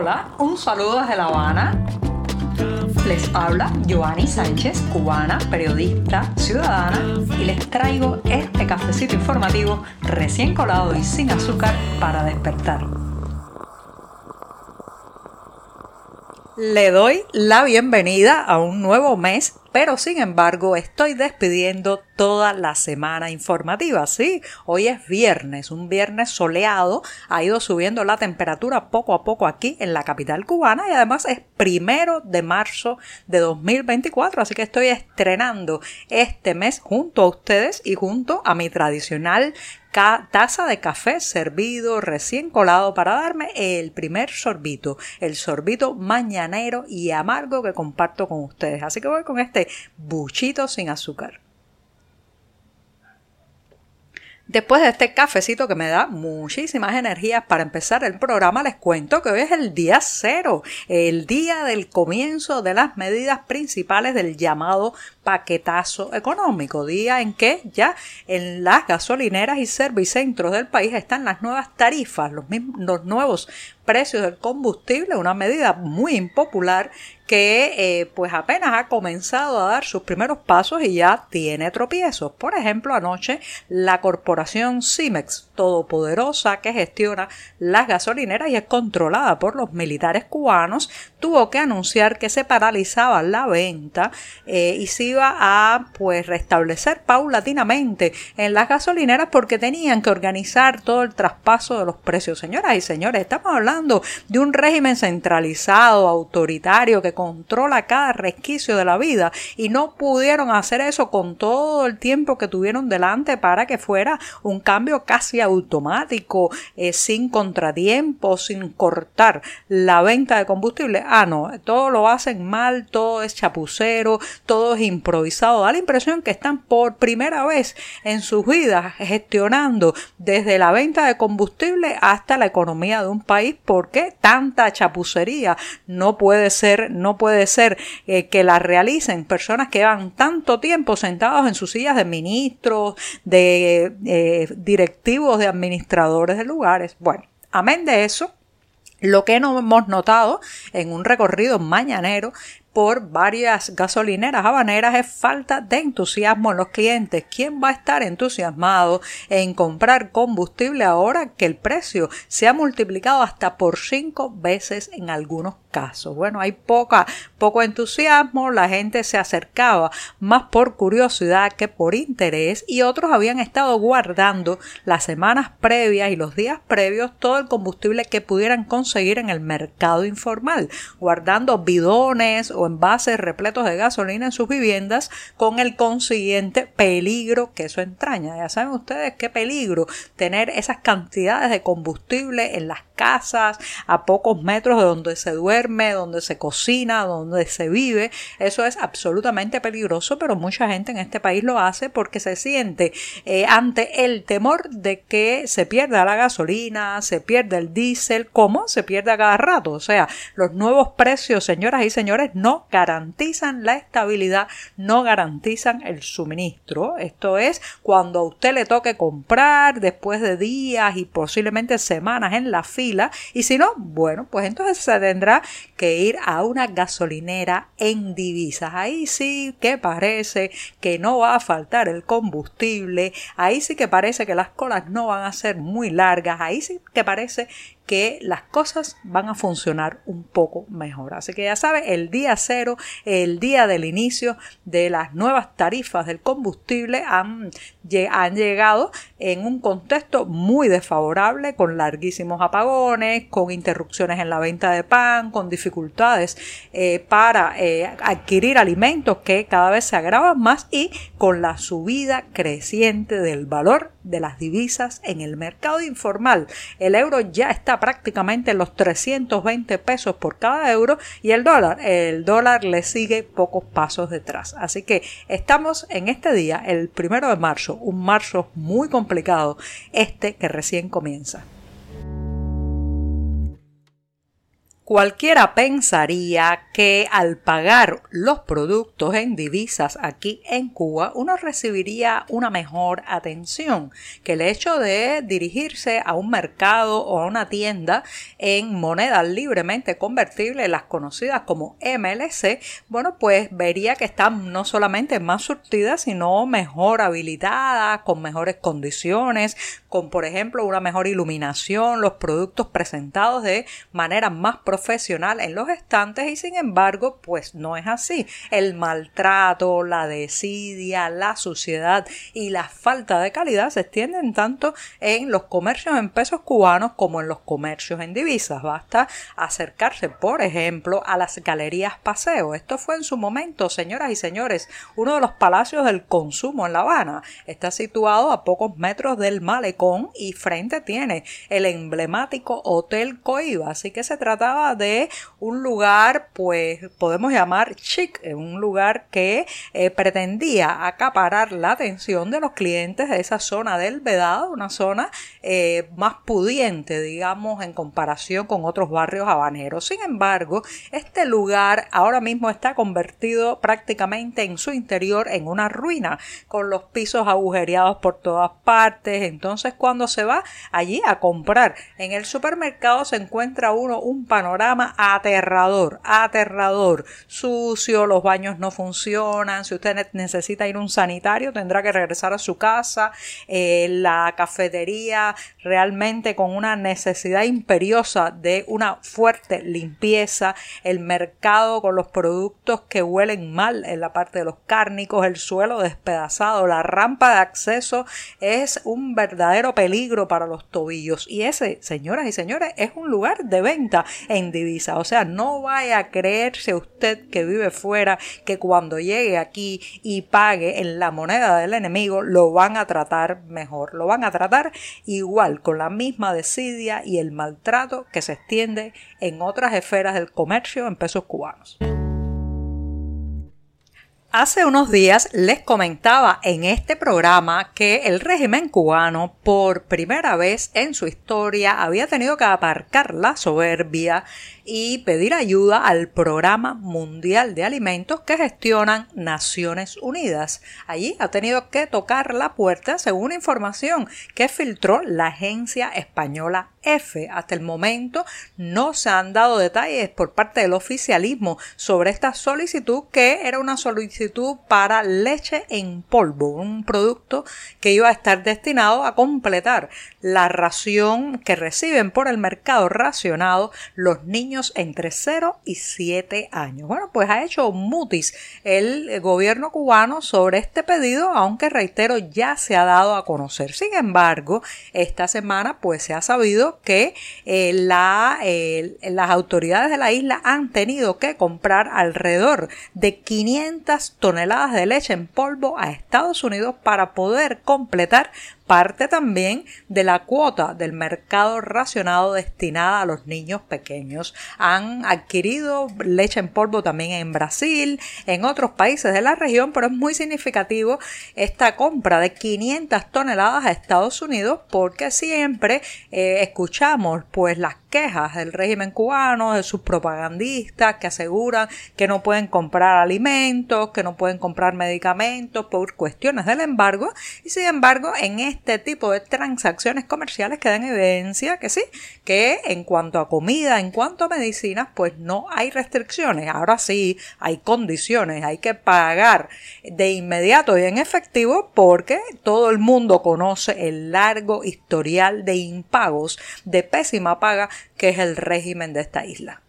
Hola, un saludo desde La Habana. Les habla Joanny Sánchez, cubana, periodista, ciudadana, y les traigo este cafecito informativo recién colado y sin azúcar para despertar. Le doy la bienvenida a un nuevo mes pero sin embargo estoy despidiendo toda la semana informativa. Sí, hoy es viernes, un viernes soleado, ha ido subiendo la temperatura poco a poco aquí en la capital cubana y además es primero de marzo de 2024, así que estoy estrenando este mes junto a ustedes y junto a mi tradicional taza de café servido recién colado para darme el primer sorbito, el sorbito mañanero y amargo que comparto con ustedes. Así que voy con este buchito sin azúcar. Después de este cafecito que me da muchísimas energías para empezar el programa, les cuento que hoy es el día cero, el día del comienzo de las medidas principales del llamado paquetazo económico, día en que ya en las gasolineras y servicentros del país están las nuevas tarifas, los, los nuevos precios del combustible, una medida muy impopular que eh, pues apenas ha comenzado a dar sus primeros pasos y ya tiene tropiezos. Por ejemplo, anoche la corporación Cimex, todopoderosa que gestiona las gasolineras y es controlada por los militares cubanos, tuvo que anunciar que se paralizaba la venta eh, y se iba a pues restablecer paulatinamente en las gasolineras porque tenían que organizar todo el traspaso de los precios. Señoras y señores, estamos hablando de un régimen centralizado, autoritario, que controla cada resquicio de la vida y no pudieron hacer eso con todo el tiempo que tuvieron delante para que fuera un cambio casi automático, eh, sin contratiempos, sin cortar la venta de combustible. Ah, no, todo lo hacen mal, todo es chapucero, todo es improvisado. Da la impresión que están por primera vez en sus vidas gestionando desde la venta de combustible hasta la economía de un país. ¿Por qué tanta chapucería? No puede ser, no puede ser eh, que la realicen personas que van tanto tiempo sentados en sus sillas de ministros, de eh, directivos, de administradores de lugares. Bueno, amén de eso, lo que no hemos notado en un recorrido mañanero por varias gasolineras habaneras es falta de entusiasmo en los clientes. ¿Quién va a estar entusiasmado en comprar combustible ahora que el precio se ha multiplicado hasta por cinco veces en algunos casos? Bueno, hay poca, poco entusiasmo, la gente se acercaba más por curiosidad que por interés y otros habían estado guardando las semanas previas y los días previos todo el combustible que pudieran conseguir en el mercado informal, guardando bidones o envases repletos de gasolina en sus viviendas con el consiguiente peligro que eso entraña. Ya saben ustedes qué peligro tener esas cantidades de combustible en las casas, a pocos metros de donde se duerme, donde se cocina, donde se vive. Eso es absolutamente peligroso, pero mucha gente en este país lo hace porque se siente eh, ante el temor de que se pierda la gasolina, se pierda el diésel, como se pierde a cada rato. O sea, los nuevos precios, señoras y señores, no garantizan la estabilidad, no garantizan el suministro. Esto es cuando a usted le toque comprar después de días y posiblemente semanas en la fila y si no, bueno, pues entonces se tendrá que ir a una gasolinera en divisas. Ahí sí que parece que no va a faltar el combustible, ahí sí que parece que las colas no van a ser muy largas, ahí sí que parece que las cosas van a funcionar un poco mejor. Así que ya sabe, el día cero, el día del inicio de las nuevas tarifas del combustible han, han llegado en un contexto muy desfavorable, con larguísimos apagones, con interrupciones en la venta de pan, con dificultades eh, para eh, adquirir alimentos que cada vez se agravan más y con la subida creciente del valor de las divisas en el mercado informal. El euro ya está prácticamente en los 320 pesos por cada euro y el dólar, el dólar le sigue pocos pasos detrás. Así que estamos en este día, el primero de marzo, un marzo muy complicado, este que recién comienza. Cualquiera pensaría que al pagar los productos en divisas aquí en Cuba uno recibiría una mejor atención, que el hecho de dirigirse a un mercado o a una tienda en monedas libremente convertibles, las conocidas como MLC, bueno, pues vería que están no solamente más surtidas, sino mejor habilitadas, con mejores condiciones, con por ejemplo una mejor iluminación, los productos presentados de manera más profesional profesional en los estantes y sin embargo pues no es así. El maltrato, la desidia, la suciedad y la falta de calidad se extienden tanto en los comercios en pesos cubanos como en los comercios en divisas. Basta acercarse, por ejemplo, a las galerías paseo. Esto fue en su momento, señoras y señores, uno de los palacios del consumo en La Habana. Está situado a pocos metros del malecón y frente tiene el emblemático Hotel Coiba. Así que se trataba de un lugar, pues podemos llamar chic, un lugar que eh, pretendía acaparar la atención de los clientes de esa zona del Vedado, una zona eh, más pudiente, digamos, en comparación con otros barrios habaneros. Sin embargo, este lugar ahora mismo está convertido prácticamente en su interior en una ruina, con los pisos agujereados por todas partes. Entonces, cuando se va allí a comprar en el supermercado, se encuentra uno un panorama aterrador, aterrador, sucio, los baños no funcionan, si usted necesita ir a un sanitario tendrá que regresar a su casa, eh, la cafetería realmente con una necesidad imperiosa de una fuerte limpieza, el mercado con los productos que huelen mal en la parte de los cárnicos, el suelo despedazado, la rampa de acceso es un verdadero peligro para los tobillos. Y ese, señoras y señores, es un lugar de venta en divisa. O sea, no vaya a creerse usted que vive fuera que cuando llegue aquí y pague en la moneda del enemigo lo van a tratar mejor. Lo van a tratar igual, con la misma desidia y el maltrato que se extiende en otras esferas del comercio en pesos cubanos. Hace unos días les comentaba en este programa que el régimen cubano por primera vez en su historia había tenido que aparcar la soberbia y pedir ayuda al Programa Mundial de Alimentos que gestionan Naciones Unidas. Allí ha tenido que tocar la puerta según información que filtró la agencia española F. Hasta el momento no se han dado detalles por parte del oficialismo sobre esta solicitud que era una solicitud para leche en polvo, un producto que iba a estar destinado a completar la ración que reciben por el mercado racionado los niños entre 0 y 7 años. Bueno, pues ha hecho mutis el gobierno cubano sobre este pedido, aunque reitero ya se ha dado a conocer. Sin embargo, esta semana pues se ha sabido que eh, la, las autoridades de la isla han tenido que comprar alrededor de 500 toneladas de leche en polvo a Estados Unidos para poder completar parte también de la cuota del mercado racionado destinada a los niños pequeños. Han adquirido leche en polvo también en Brasil, en otros países de la región, pero es muy significativo esta compra de 500 toneladas a Estados Unidos porque siempre eh, escuchamos pues las quejas del régimen cubano, de sus propagandistas que aseguran que no pueden comprar alimentos, que no pueden comprar medicamentos por cuestiones del embargo y sin embargo en este tipo de transacciones comerciales queda en evidencia que sí, que en cuanto a comida, en cuanto a medicinas, pues no hay restricciones. Ahora sí hay condiciones, hay que pagar de inmediato y en efectivo porque todo el mundo conoce el largo historial de impagos, de pésima paga que es el régimen de esta isla.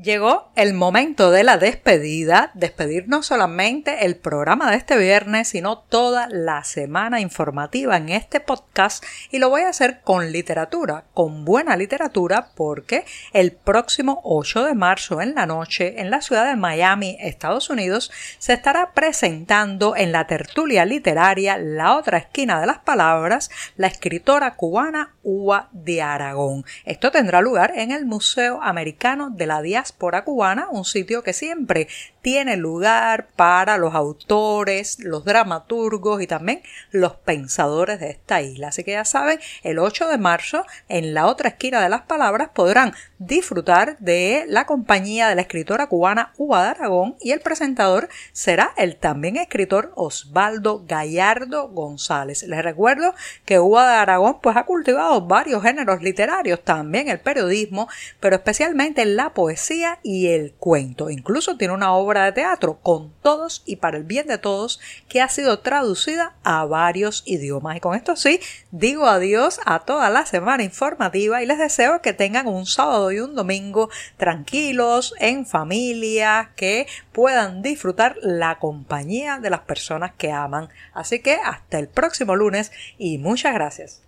Llegó el momento de la despedida, despedir no solamente el programa de este viernes, sino toda la semana informativa en este podcast y lo voy a hacer con literatura, con buena literatura, porque el próximo 8 de marzo en la noche en la ciudad de Miami, Estados Unidos, se estará presentando en la tertulia literaria La otra esquina de las palabras, la escritora cubana Ua de Aragón. Esto tendrá lugar en el Museo Americano de la Diáspora cubana, un sitio que siempre tiene lugar para los autores, los dramaturgos y también los pensadores de esta isla. Así que ya saben, el 8 de marzo, en la otra esquina de las palabras, podrán disfrutar de la compañía de la escritora cubana Uva de Aragón y el presentador será el también escritor Osvaldo Gallardo González. Les recuerdo que Uva de Aragón pues ha cultivado varios géneros literarios, también el periodismo, pero especialmente la poesía y el cuento. Incluso tiene una de teatro con todos y para el bien de todos que ha sido traducida a varios idiomas. Y con esto sí, digo adiós a toda la semana informativa y les deseo que tengan un sábado y un domingo tranquilos, en familia, que puedan disfrutar la compañía de las personas que aman. Así que hasta el próximo lunes y muchas gracias.